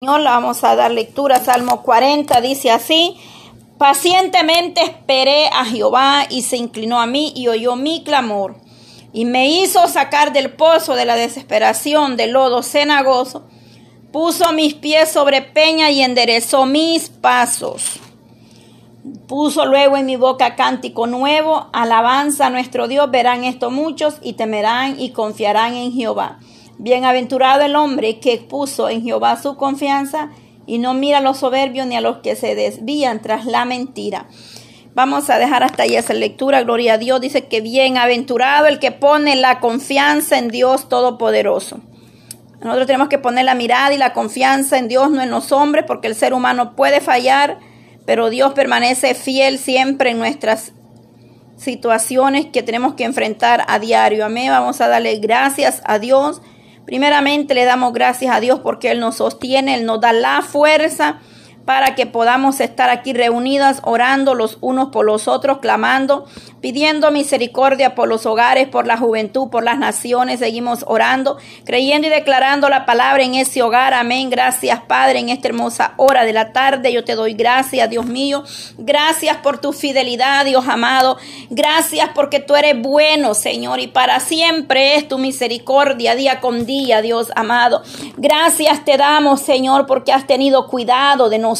Vamos a dar lectura. Salmo 40 dice así. Pacientemente esperé a Jehová y se inclinó a mí y oyó mi clamor. Y me hizo sacar del pozo de la desesperación, del lodo cenagoso. Puso mis pies sobre peña y enderezó mis pasos. Puso luego en mi boca cántico nuevo, alabanza a nuestro Dios. Verán esto muchos y temerán y confiarán en Jehová. Bienaventurado el hombre que puso en Jehová su confianza y no mira a los soberbios ni a los que se desvían tras la mentira. Vamos a dejar hasta ahí esa lectura. Gloria a Dios. Dice que bienaventurado el que pone la confianza en Dios Todopoderoso. Nosotros tenemos que poner la mirada y la confianza en Dios, no en los hombres, porque el ser humano puede fallar, pero Dios permanece fiel siempre en nuestras situaciones que tenemos que enfrentar a diario. Amén. Vamos a darle gracias a Dios Primeramente le damos gracias a Dios porque Él nos sostiene, Él nos da la fuerza para que podamos estar aquí reunidas orando los unos por los otros, clamando pidiendo misericordia por los hogares, por la juventud, por las naciones. Seguimos orando, creyendo y declarando la palabra en ese hogar. Amén. Gracias, Padre, en esta hermosa hora de la tarde. Yo te doy gracias, Dios mío. Gracias por tu fidelidad, Dios amado. Gracias porque tú eres bueno, Señor, y para siempre es tu misericordia día con día, Dios amado. Gracias te damos, Señor, porque has tenido cuidado de nosotros,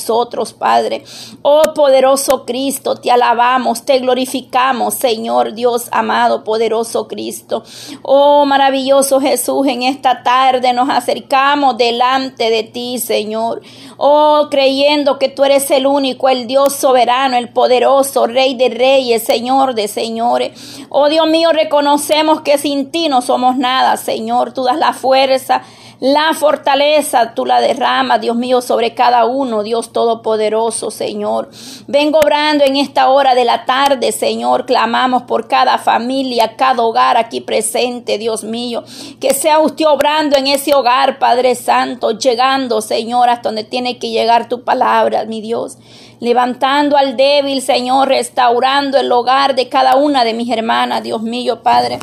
Padre. Oh poderoso Cristo, te alabamos, te glorificamos. Señor Dios amado, poderoso Cristo. Oh maravilloso Jesús, en esta tarde nos acercamos delante de ti, Señor. Oh, creyendo que tú eres el único, el Dios soberano, el poderoso, Rey de reyes, Señor de señores. Oh Dios mío, reconocemos que sin ti no somos nada, Señor. Tú das la fuerza la fortaleza tú la derramas, Dios mío, sobre cada uno, Dios Todopoderoso, Señor. Vengo obrando en esta hora de la tarde, Señor. Clamamos por cada familia, cada hogar aquí presente, Dios mío. Que sea usted obrando en ese hogar, Padre Santo, llegando, Señor, hasta donde tiene que llegar tu palabra, mi Dios levantando al débil, Señor, restaurando el hogar de cada una de mis hermanas, Dios mío, Padre.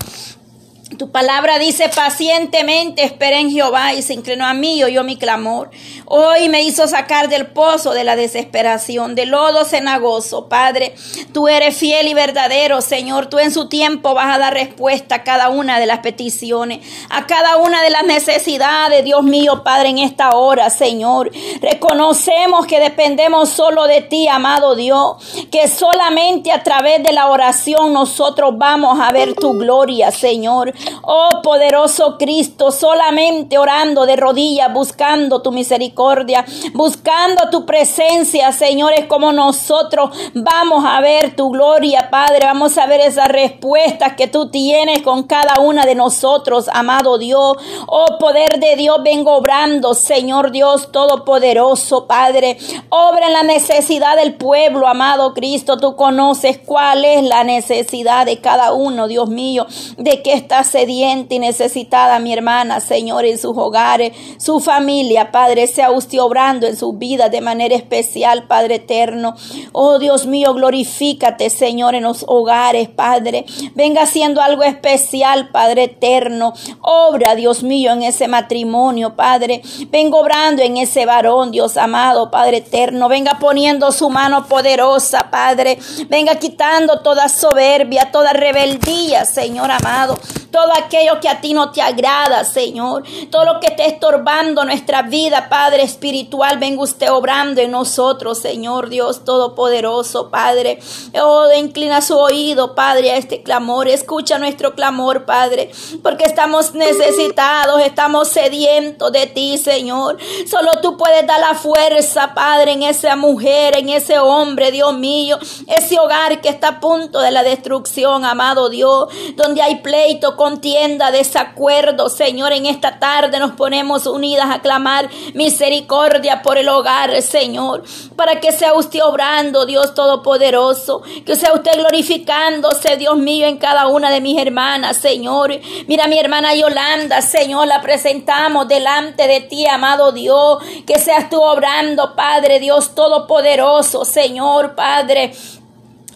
Tu palabra dice pacientemente esperé en Jehová y se inclinó a mí y oyó mi clamor. Hoy me hizo sacar del pozo de la desesperación, del lodo cenagoso. Padre, tú eres fiel y verdadero, Señor. Tú en su tiempo vas a dar respuesta a cada una de las peticiones, a cada una de las necesidades, Dios mío, Padre, en esta hora, Señor. Reconocemos que dependemos solo de ti, amado Dios, que solamente a través de la oración nosotros vamos a ver tu gloria, Señor. Oh poderoso Cristo, solamente orando de rodillas, buscando tu misericordia, buscando tu presencia, Señores, como nosotros vamos a ver tu gloria, Padre. Vamos a ver esas respuestas que tú tienes con cada una de nosotros, amado Dios. Oh poder de Dios, vengo obrando, Señor Dios Todopoderoso, Padre. Obra en la necesidad del pueblo, amado Cristo. Tú conoces cuál es la necesidad de cada uno, Dios mío, de que estás sediente y necesitada, mi hermana, Señor, en sus hogares, su familia, Padre, sea usted obrando en su vida de manera especial, Padre eterno. Oh Dios mío, glorifícate, Señor, en los hogares, Padre. Venga haciendo algo especial, Padre eterno. Obra, Dios mío, en ese matrimonio, Padre. Venga obrando en ese varón, Dios amado, Padre eterno. Venga poniendo su mano poderosa, Padre. Venga quitando toda soberbia, toda rebeldía, Señor amado todo aquello que a ti no te agrada, Señor, todo lo que esté estorbando nuestra vida, Padre espiritual, venga usted obrando en nosotros, Señor Dios Todopoderoso, Padre. Oh, inclina su oído, Padre, a este clamor, escucha nuestro clamor, Padre, porque estamos necesitados, estamos sedientos de ti, Señor. Solo tú puedes dar la fuerza, Padre, en esa mujer, en ese hombre, Dios mío, ese hogar que está a punto de la destrucción, amado Dios, donde hay pleito, contienda, desacuerdo. Señor, en esta tarde nos ponemos unidas a clamar misericordia por el hogar, Señor, para que sea usted obrando, Dios Todopoderoso, que sea usted glorificándose, Dios mío, en cada una de mis hermanas, Señor. Mira, mi hermana Yolanda, Señor, la presentamos delante de ti, amado Dios, que seas tú obrando, Padre Dios Todopoderoso, Señor, Padre.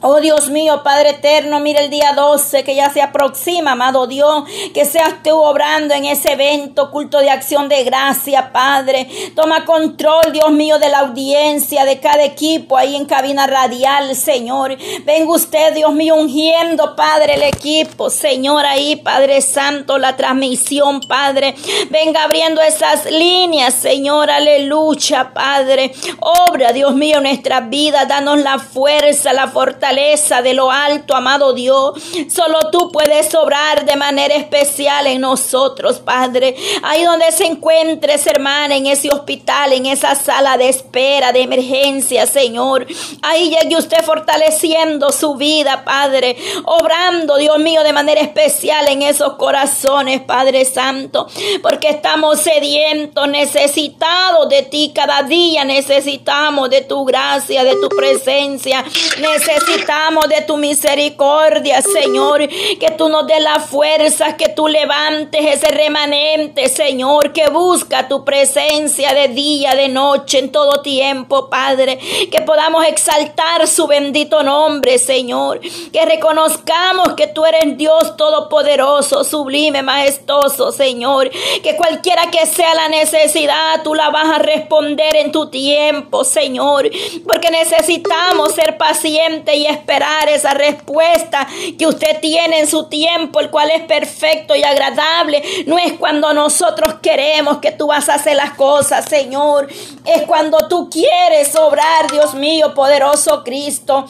Oh Dios mío, Padre eterno, mira el día 12 que ya se aproxima, amado Dios, que seas tú obrando en ese evento, culto de acción de gracia, Padre. Toma control, Dios mío, de la audiencia, de cada equipo ahí en cabina radial, Señor. Venga usted, Dios mío, ungiendo, Padre, el equipo, Señor, ahí, Padre Santo, la transmisión, Padre. Venga abriendo esas líneas, Señor, aleluya, Padre. Obra, Dios mío, nuestra vida, danos la fuerza, la fortaleza de lo alto, amado Dios. Solo tú puedes obrar de manera especial en nosotros, Padre. Ahí donde se encuentre esa hermana, en ese hospital, en esa sala de espera, de emergencia, Señor. Ahí llegue usted fortaleciendo su vida, Padre. Obrando, Dios mío, de manera especial en esos corazones, Padre Santo. Porque estamos sedientos, necesitados de ti. Cada día necesitamos de tu gracia, de tu presencia. Necesitamos necesitamos de tu misericordia, Señor. Que tú nos des la fuerza, que tú levantes ese remanente, Señor, que busca tu presencia de día, de noche, en todo tiempo, Padre. Que podamos exaltar su bendito nombre, Señor. Que reconozcamos que tú eres Dios todopoderoso, sublime, majestuoso, Señor. Que cualquiera que sea la necesidad, tú la vas a responder en tu tiempo, Señor. Porque necesitamos ser pacientes y esperar esa respuesta que usted tiene en su tiempo, el cual es perfecto y agradable. No es cuando nosotros queremos que tú vas a hacer las cosas, Señor. Es cuando tú quieres obrar, Dios mío, poderoso Cristo.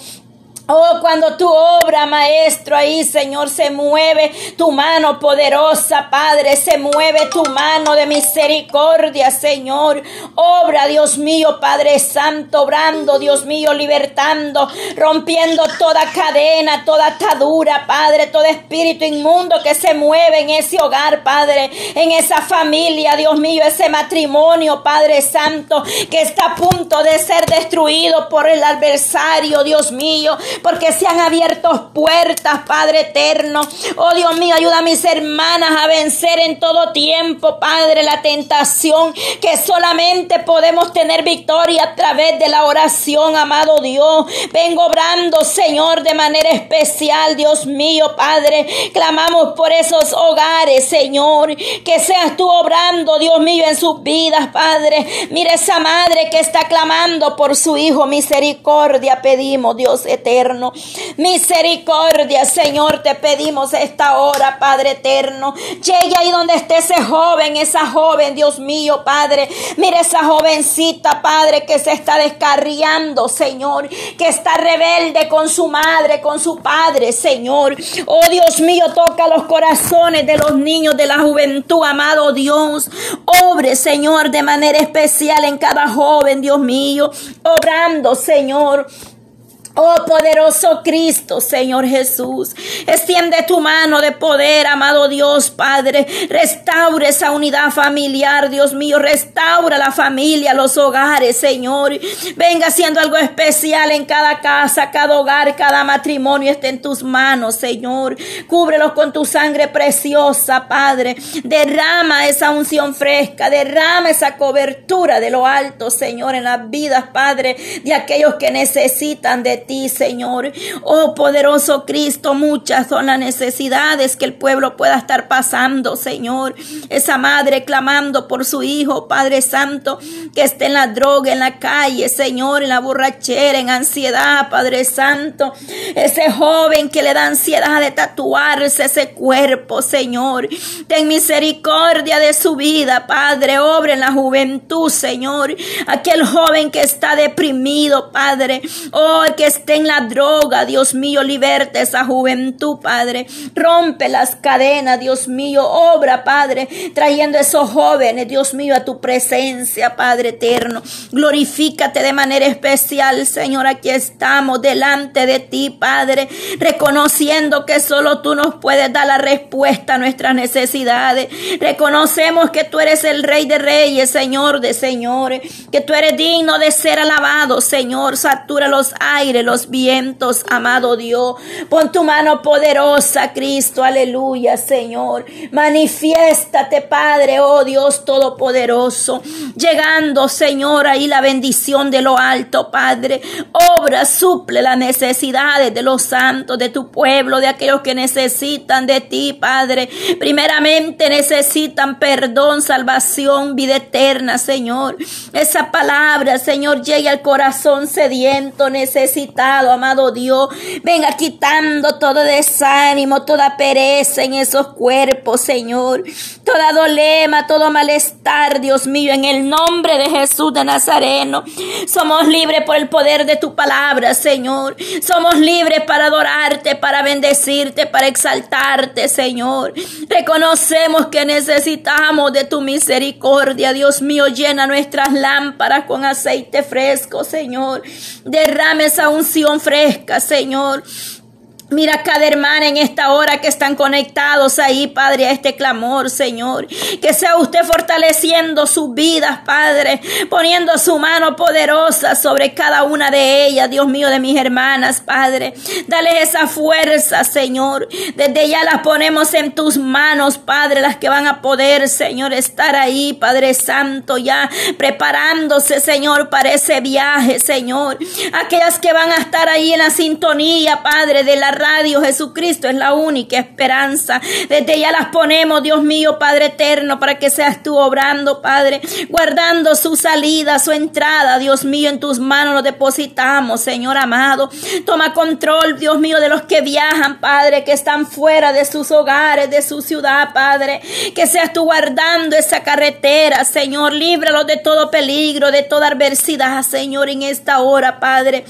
Oh, cuando tu obra, maestro, ahí, Señor, se mueve tu mano poderosa, Padre, se mueve tu mano de misericordia, Señor. Obra, Dios mío, Padre Santo, obrando, Dios mío, libertando, rompiendo toda cadena, toda atadura, Padre, todo espíritu inmundo que se mueve en ese hogar, Padre, en esa familia, Dios mío, ese matrimonio, Padre Santo, que está a punto de ser destruido por el adversario, Dios mío porque se han abierto puertas, Padre eterno. Oh Dios mío, ayuda a mis hermanas a vencer en todo tiempo, Padre, la tentación que solamente podemos tener victoria a través de la oración, amado Dios. Vengo obrando, Señor, de manera especial, Dios mío, Padre. Clamamos por esos hogares, Señor, que seas tú obrando, Dios mío, en sus vidas, Padre. Mira esa madre que está clamando por su hijo, misericordia pedimos, Dios eterno. Misericordia, Señor, te pedimos esta hora, Padre eterno. Llegue ahí donde esté ese joven, esa joven, Dios mío, Padre. Mire esa jovencita, Padre, que se está descarriando, Señor, que está rebelde con su madre, con su padre, Señor. Oh Dios mío, toca los corazones de los niños de la juventud, amado Dios. Obre, Señor, de manera especial en cada joven, Dios mío. Obrando, Señor. Oh poderoso Cristo, Señor Jesús, extiende tu mano de poder, amado Dios Padre. Restaure esa unidad familiar, Dios mío. Restaura la familia, los hogares, Señor. Venga haciendo algo especial en cada casa, cada hogar, cada matrimonio esté en tus manos, Señor. Cúbrelos con tu sangre preciosa, Padre. Derrama esa unción fresca, derrama esa cobertura de lo alto, Señor, en las vidas, Padre, de aquellos que necesitan de ti, Señor. Oh poderoso Cristo, muchas son las necesidades que el pueblo pueda estar pasando, Señor. Esa madre clamando por su hijo, Padre Santo, que esté en la droga, en la calle, Señor, en la borrachera, en ansiedad, Padre Santo. Ese joven que le da ansiedad de tatuarse ese cuerpo, Señor. Ten misericordia de su vida, Padre. Obra en la juventud, Señor. Aquel joven que está deprimido, Padre. Oh, que esté en la droga, Dios mío, liberta esa juventud, Padre. Rompe las cadenas, Dios mío, obra, Padre, trayendo esos jóvenes, Dios mío, a tu presencia, Padre eterno. Glorifícate de manera especial, Señor, aquí estamos delante de ti, Padre, reconociendo que solo tú nos puedes dar la respuesta a nuestras necesidades. Reconocemos que tú eres el Rey de Reyes, Señor de Señores, que tú eres digno de ser alabado, Señor. Satura los aires Los vientos, amado Dios. Pon tu mano poderosa, Cristo, aleluya, Señor. Manifiéstate, Padre, oh Dios Todopoderoso. Llegando, Señor, ahí la bendición de lo alto, Padre. Obra, suple las necesidades de los santos, de tu pueblo, de aquellos que necesitan de ti, Padre. Primeramente necesitan perdón, salvación, vida eterna, Señor. Esa palabra, Señor, llegue al corazón sediento, necesitado, amado Dios. Venga quitando todo desánimo, toda pereza en esos cuerpos, Señor. Toda dolema, todo malestar, Dios mío, en el nombre de Jesús de Nazareno. Somos libres por el poder de tu palabra, Señor. Somos libres para adorarte, para bendecirte, para exaltarte, Señor. Reconocemos que necesitamos de tu misericordia, Dios mío. Llena nuestras lámparas con aceite fresco, Señor. Derrame esa unción fresca, Señor. Mira cada hermana en esta hora que están conectados ahí, Padre, a este clamor, Señor. Que sea usted fortaleciendo sus vidas, Padre, poniendo su mano poderosa sobre cada una de ellas, Dios mío, de mis hermanas, Padre. Dale esa fuerza, Señor. Desde ya las ponemos en tus manos, Padre, las que van a poder, Señor, estar ahí, Padre Santo, ya preparándose, Señor, para ese viaje, Señor. Aquellas que van a estar ahí en la sintonía, Padre, de la radio. Jesucristo es la única esperanza. Desde ya las ponemos, Dios mío, Padre eterno, para que seas tú obrando, Padre, guardando su salida, su entrada, Dios mío, en tus manos lo depositamos, Señor amado. Toma control, Dios mío, de los que viajan, Padre, que están fuera de sus hogares, de su ciudad, Padre. Que seas tú guardando esa carretera, Señor. Líbralos de todo peligro, de toda adversidad, Señor, en esta hora, Padre.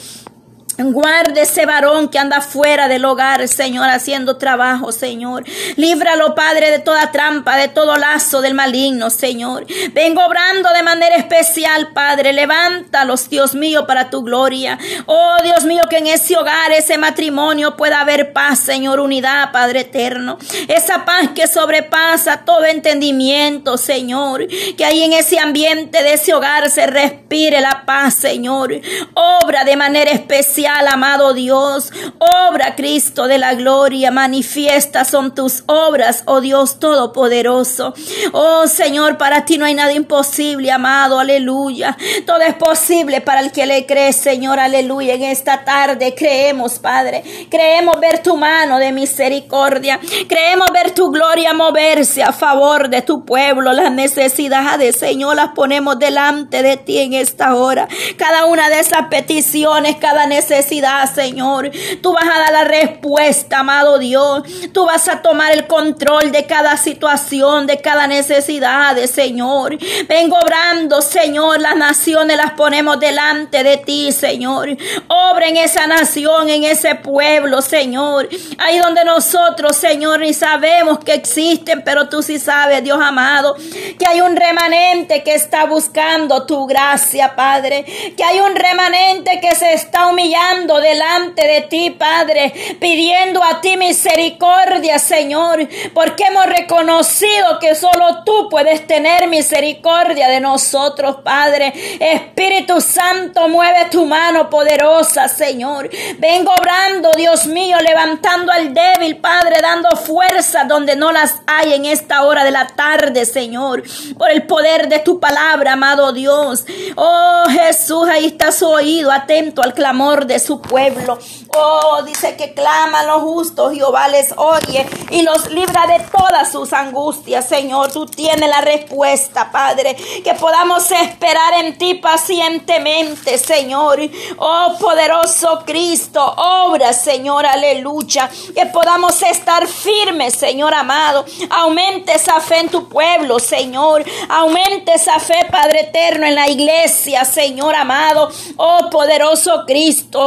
Guarde ese varón que anda fuera del hogar, Señor, haciendo trabajo, Señor. Líbralo, Padre, de toda trampa, de todo lazo del maligno, Señor. Vengo obrando de manera especial, Padre. Levántalos, Dios mío, para tu gloria. Oh, Dios mío, que en ese hogar, ese matrimonio pueda haber paz, Señor, unidad, Padre eterno. Esa paz que sobrepasa todo entendimiento, Señor. Que ahí en ese ambiente de ese hogar se respire la paz, Señor. Obra de manera especial amado Dios. Obra, Cristo de la gloria, manifiesta son tus obras, oh Dios Todopoderoso. Oh Señor, para ti no hay nada imposible, amado, aleluya. Todo es posible para el que le cree, Señor, aleluya. En esta tarde creemos, Padre. Creemos ver tu mano de misericordia. Creemos ver tu gloria moverse a favor de tu pueblo. Las necesidades, Señor, las ponemos delante de ti en esta hora. Cada una de esas peticiones, cada necesidad Señor. Tú vas a dar la respuesta, amado Dios. Tú vas a tomar el control de cada situación, de cada necesidad, Señor. Vengo obrando, Señor. Las naciones las ponemos delante de ti, Señor. Obra en esa nación, en ese pueblo, Señor. Ahí donde nosotros, Señor, ni sabemos que existen, pero tú sí sabes, Dios amado, que hay un remanente que está buscando tu gracia, Padre. Que hay un remanente que se está humillando delante de ti, Padre, pidiendo a ti misericordia, Señor, porque hemos reconocido que solo tú puedes tener misericordia de nosotros, Padre. Espíritu Santo, mueve tu mano poderosa, Señor. Vengo obrando, Dios mío, levantando al débil, Padre, dando fuerza donde no las hay en esta hora de la tarde, Señor, por el poder de tu palabra, amado Dios. Oh Jesús, ahí está su oído, atento al clamor de su pueblo. Oh, dice que claman los justos, Jehová les oye y los libra de todas sus angustias, Señor. Tú tienes la respuesta, Padre. Que podamos esperar en ti pacientemente, Señor. Oh, poderoso Cristo, obra, Señor, aleluya. Que podamos estar firmes, Señor amado. Aumente esa fe en tu pueblo, Señor. Aumente esa fe, Padre eterno, en la iglesia, Señor amado. Oh, poderoso Cristo.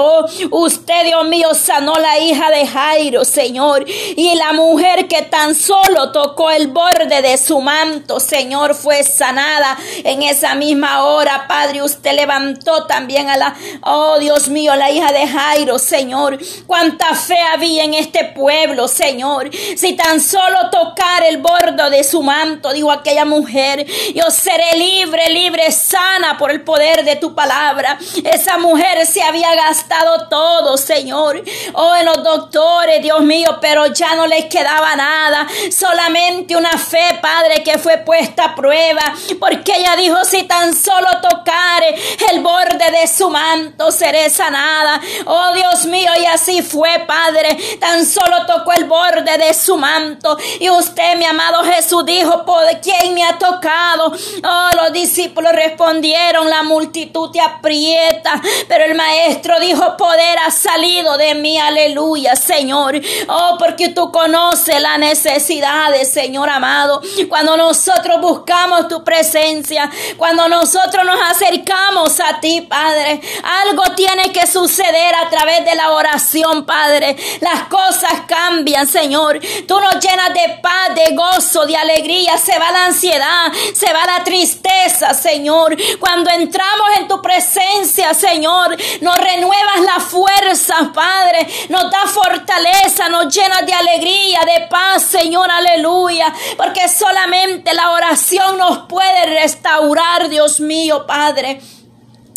Usted, Dios mío, sanó la hija de Jairo, Señor. Y la mujer que tan solo tocó el borde de su manto, Señor, fue sanada en esa misma hora, Padre. Usted levantó también a la, oh Dios mío, la hija de Jairo, Señor. Cuánta fe había en este pueblo, Señor. Si tan solo tocar el borde de su manto, dijo aquella mujer, yo seré libre, libre, sana por el poder de tu palabra. Esa mujer se había gastado gastado todo, Señor. Oh, en los doctores, Dios mío, pero ya no les quedaba nada. Solamente una fe, Padre, que fue puesta a prueba. Porque ella dijo, si tan solo tocare el borde de su manto, seré sanada. Oh, Dios mío, y así fue, Padre. Tan solo tocó el borde de su manto. Y usted, mi amado Jesús, dijo, ¿por quién me ha tocado? Oh, los discípulos respondieron, la multitud te aprieta. Pero el maestro dijo, poder ha salido de mí, aleluya, Señor. Oh, porque tú conoces las necesidades, Señor amado. Cuando nosotros buscamos tu presencia, cuando nosotros nos acercamos a ti, Padre, algo tiene que suceder a través de la oración, Padre. Las cosas cambian, Señor. Tú nos llenas de paz, de gozo, de alegría. Se va la ansiedad, se va la tristeza, Señor. Cuando entramos en tu presencia, Señor, nos renuevas la fuerza, Padre. Nos da fortaleza, nos llenas de alegría, de paz, Señor, aleluya. Porque solamente la oración nos puede restaurar, Dios mío, Padre.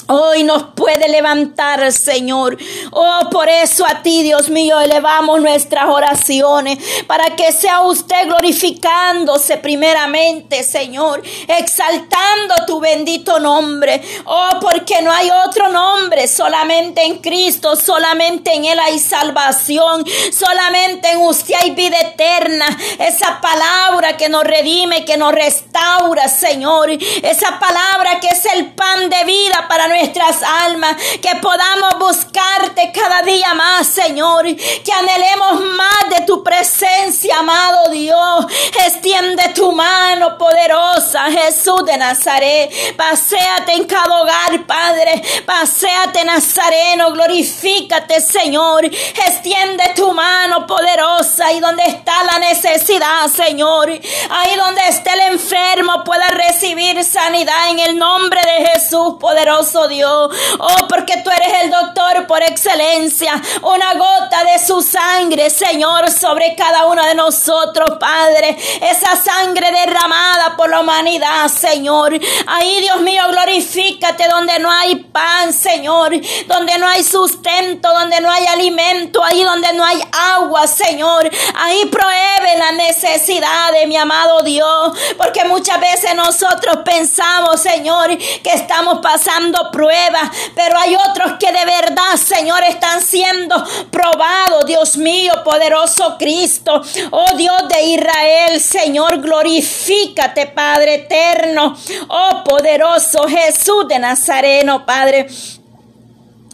Hoy nos puede levantar, Señor. Oh, por eso a ti, Dios mío, elevamos nuestras oraciones para que sea usted glorificándose primeramente, Señor, exaltando tu bendito nombre. Oh, porque no hay otro nombre, solamente en Cristo, solamente en Él hay salvación, solamente en usted hay vida eterna. Esa palabra que nos redime, que nos restaura, Señor. Esa palabra que es el pan de vida para nuestras almas, que podamos buscarte cada día más, Señor, que anhelemos más de tu presencia, amado Dios. Extiende tu mano poderosa, Jesús de Nazaret. Paseate en cada hogar, Padre. Paseate, Nazareno. Glorifícate, Señor. Extiende tu mano poderosa y donde está la necesidad, Señor. Ahí donde esté el enfermo pueda recibir sanidad en el nombre de Jesús, poderoso Dios. Oh, porque tú eres el doctor por excelencia. Una gota de su sangre, Señor, sobre cada uno de nosotros, Padre. Esa sangre derramada por la humanidad, Señor. Ahí, Dios mío, glorifícate donde no hay pan, Señor. Donde no hay sustento, donde no hay alimento. Ahí donde no hay agua, Señor. Ahí prohíbe la necesidad mi amado Dios. Porque muchas veces nosotros pensamos, Señor, que estamos pasando prueba, pero hay otros que de verdad, Señor, están siendo probados, Dios mío, poderoso Cristo, oh Dios de Israel, Señor, glorifícate, Padre eterno, oh poderoso Jesús de Nazareno, Padre.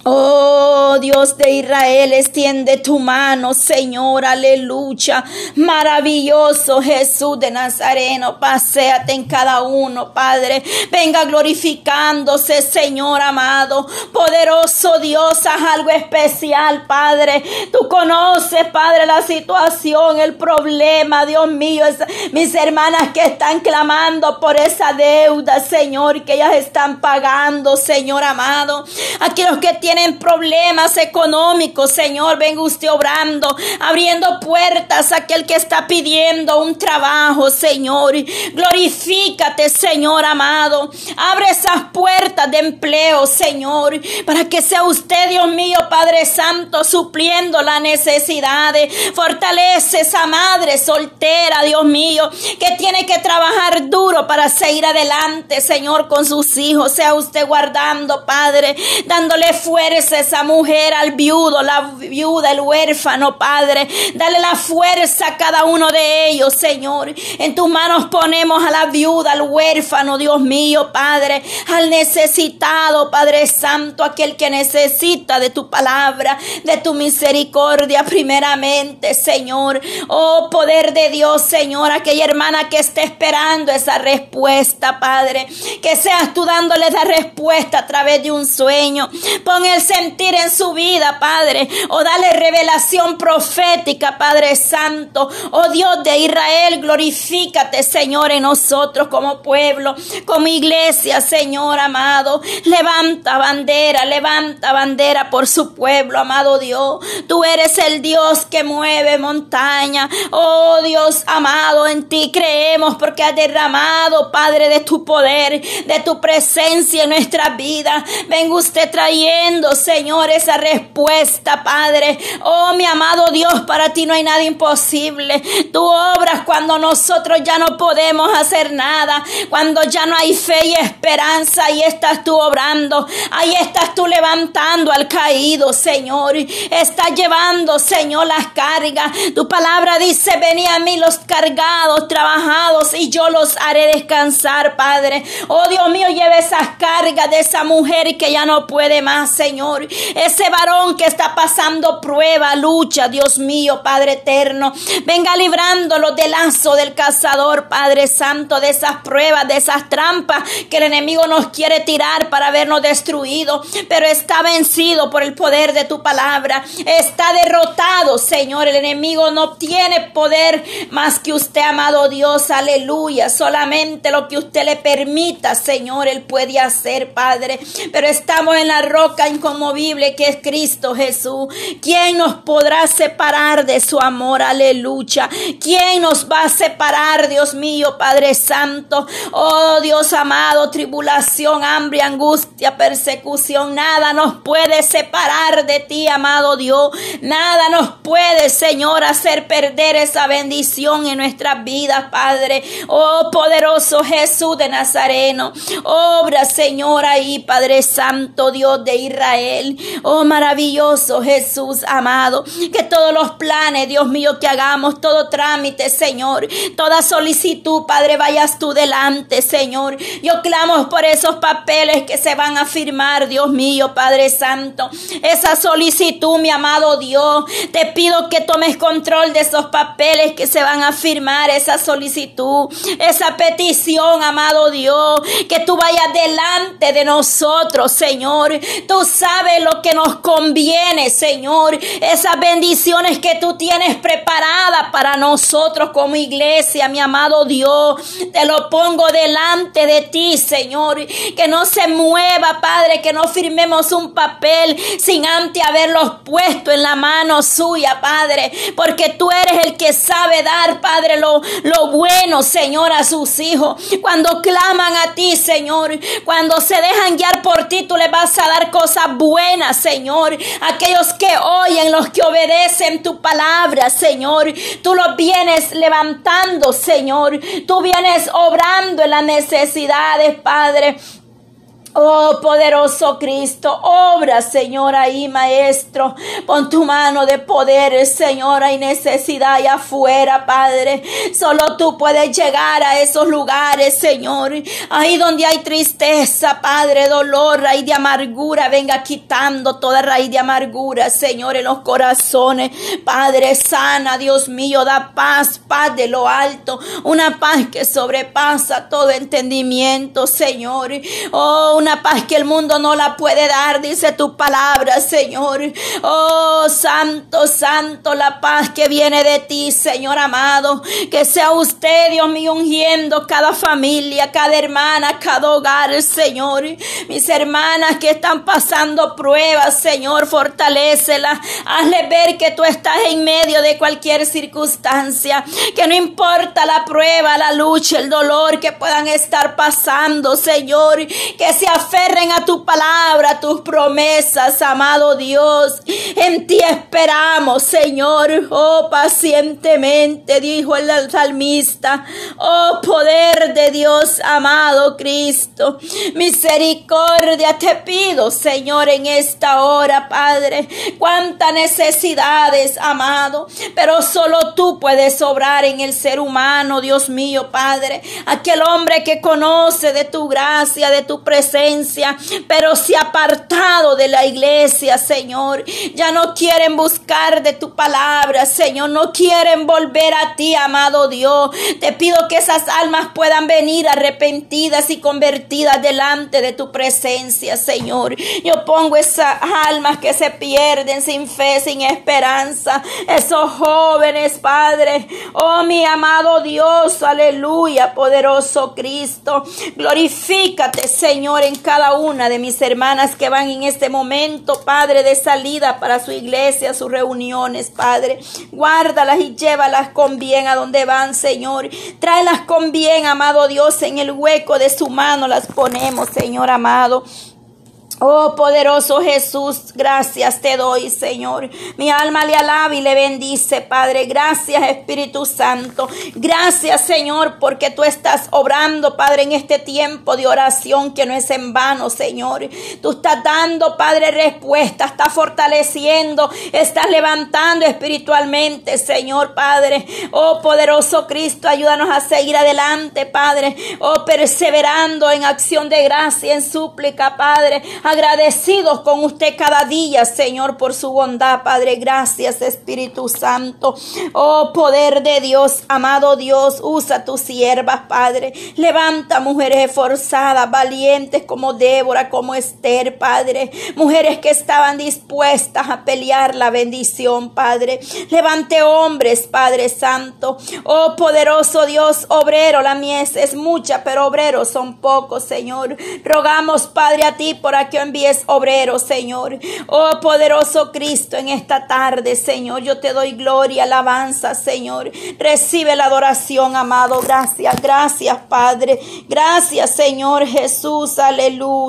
Oh Dios de Israel, extiende tu mano, Señor, aleluya. Maravilloso Jesús de Nazareno, paséate en cada uno, Padre. Venga glorificándose, Señor amado. Poderoso Dios, haz algo especial, Padre. Tú conoces, Padre, la situación, el problema, Dios mío. mis hermanas que están clamando por esa deuda, Señor, que ellas están pagando, Señor amado. Aquí los que tienen tienen problemas económicos, Señor, venga usted obrando, abriendo puertas a aquel que está pidiendo un trabajo, Señor. Glorifícate, Señor amado. Abre esas puertas de empleo, Señor, para que sea usted, Dios mío, Padre Santo, supliendo las necesidades. Fortalece esa madre soltera, Dios mío, que tiene que trabajar duro para seguir adelante, Señor, con sus hijos. Sea usted guardando, Padre, dándole fuerza esa mujer, al viudo, la viuda, el huérfano, Padre. Dale la fuerza a cada uno de ellos, Señor. En tus manos ponemos a la viuda, al huérfano, Dios mío, Padre. Al necesitado, Padre Santo, aquel que necesita de tu palabra, de tu misericordia, primeramente, Señor. Oh, poder de Dios, Señor. Aquella hermana que esté esperando esa respuesta, Padre. Que seas tú dándole esa respuesta a través de un sueño. Pon el sentir en su vida, Padre. O dale revelación profética, Padre Santo. Oh Dios de Israel, glorifícate, Señor, en nosotros como pueblo, como iglesia, Señor amado. Levanta bandera, levanta bandera por su pueblo, amado Dios. Tú eres el Dios que mueve montaña. Oh Dios amado, en ti creemos porque has derramado, Padre, de tu poder, de tu presencia en nuestra vida. Venga usted trayendo Señor, esa respuesta, Padre. Oh, mi amado Dios, para ti no hay nada imposible. Tú obras cuando nosotros ya no podemos hacer nada, cuando ya no hay fe y esperanza, ahí estás tú obrando, ahí estás tú levantando al caído, Señor. Estás llevando, Señor, las cargas. Tu palabra dice, vení a mí los cargados, trabajados, y yo los haré descansar, Padre. Oh Dios mío, lleve esas cargas de esa mujer que ya no puede más, Señor. Ese varón que está pasando prueba, lucha, Dios mío, Padre eterno. Venga librándolo del lazo del cazador, Padre Santo, de esas pruebas, de esas trampas que el enemigo nos quiere tirar para vernos destruidos. Pero está vencido por el poder de tu palabra. Está derrotado, Señor. El enemigo no tiene poder más que usted, amado Dios. Aleluya. Solamente lo que usted le permita, Señor, Él puede hacer, Padre. Pero estamos en la roca que es Cristo Jesús. ¿Quién nos podrá separar de su amor? Aleluya. ¿Quién nos va a separar, Dios mío, Padre Santo? Oh Dios amado, tribulación, hambre, angustia, persecución. Nada nos puede separar de ti, amado Dios. Nada nos puede, Señor, hacer perder esa bendición en nuestras vidas, Padre. Oh poderoso Jesús de Nazareno. Obra, Señor, ahí, Padre Santo, Dios de Israel. Oh maravilloso Jesús amado. Que todos los planes, Dios mío, que hagamos, todo trámite, Señor. Toda solicitud, Padre, vayas tú delante, Señor. Yo clamo por esos papeles que se van a firmar, Dios mío, Padre Santo. Esa solicitud, mi amado Dios. Te pido que tomes control de esos papeles que se van a firmar, esa solicitud, esa petición, amado Dios. Que tú vayas delante de nosotros, Señor. Tú sabes lo que nos conviene, Señor. Esas bendiciones que tú tienes preparadas para nosotros como iglesia, mi amado Dios. Te lo pongo delante de ti, Señor. Que no se mueva, Padre, que no firmemos un papel sin antes haberlos puesto en la mano suya, Padre. Porque tú eres el que sabe dar, Padre, lo, lo bueno, Señor, a sus hijos. Cuando claman a ti, Señor. Cuando se dejan guiar por ti, tú les vas a dar cosas buenas, Señor. Aquellos que oyen, los que obedecen tu palabra, Señor. Tú los vienes levantando, Señor. Tú vienes obrando en las necesidades, Padre. Oh poderoso Cristo, obra Señor ahí Maestro, pon tu mano de poder Señor, hay necesidad allá afuera Padre, solo tú puedes llegar a esos lugares Señor, ahí donde hay tristeza Padre, dolor, raíz de amargura, venga quitando toda raíz de amargura Señor en los corazones, Padre sana Dios mío, da paz, paz de lo alto, una paz que sobrepasa todo entendimiento Señor, oh una paz que el mundo no la puede dar, dice tu palabra, Señor. Oh, santo, santo, la paz que viene de ti, Señor amado. Que sea usted, Dios mío, ungiendo cada familia, cada hermana, cada hogar, Señor. Mis hermanas que están pasando pruebas, Señor, fortalécelas. Hazle ver que tú estás en medio de cualquier circunstancia. Que no importa la prueba, la lucha, el dolor que puedan estar pasando, Señor. Que se aferren a tu palabra, a tus promesas, amado Dios. En ti esperamos, Señor. Oh, pacientemente, dijo el salmista. Oh, poder de Dios, amado Cristo. Misericordia te pido, Señor, en esta hora, Padre. Cuántas necesidades, amado. Pero solo tú puedes obrar en el ser humano, Dios mío, Padre. Aquel hombre que conoce de tu gracia, de tu presencia pero se ha apartado de la iglesia, Señor. Ya no quieren buscar de tu palabra, Señor. No quieren volver a ti, amado Dios. Te pido que esas almas puedan venir arrepentidas y convertidas delante de tu presencia, Señor. Yo pongo esas almas que se pierden sin fe, sin esperanza. Esos jóvenes, Padre. Oh, mi amado Dios, aleluya, poderoso Cristo. Glorifícate, Señor, en cada una de mis hermanas que van en este momento, Padre, de salida para su iglesia, sus reuniones, Padre. Guárdalas y llévalas con bien a donde van, Señor. Tráelas con bien, amado Dios, en el hueco de su mano las ponemos, Señor amado. Oh poderoso Jesús, gracias te doy, Señor. Mi alma le alaba y le bendice, Padre. Gracias, Espíritu Santo. Gracias, Señor, porque tú estás obrando, Padre, en este tiempo de oración que no es en vano, Señor. Tú estás dando, Padre, respuesta, estás fortaleciendo, estás levantando espiritualmente, Señor, Padre. Oh poderoso Cristo, ayúdanos a seguir adelante, Padre. Oh perseverando en acción de gracia, en súplica, Padre agradecidos con usted cada día, Señor, por su bondad, Padre. Gracias, Espíritu Santo. Oh, poder de Dios, amado Dios, usa tus siervas, Padre. Levanta mujeres esforzadas, valientes como Débora, como Esther, Padre. Mujeres que estaban dispuestas a pelear la bendición, Padre. Levante hombres, Padre Santo. Oh, poderoso Dios, obrero, la mies es mucha, pero obreros son pocos, Señor. Rogamos, Padre, a ti por aquí envíes obreros, Señor. Oh poderoso Cristo, en esta tarde, Señor, yo te doy gloria, alabanza, Señor. Recibe la adoración, amado. Gracias, gracias, Padre. Gracias, Señor Jesús. Aleluya.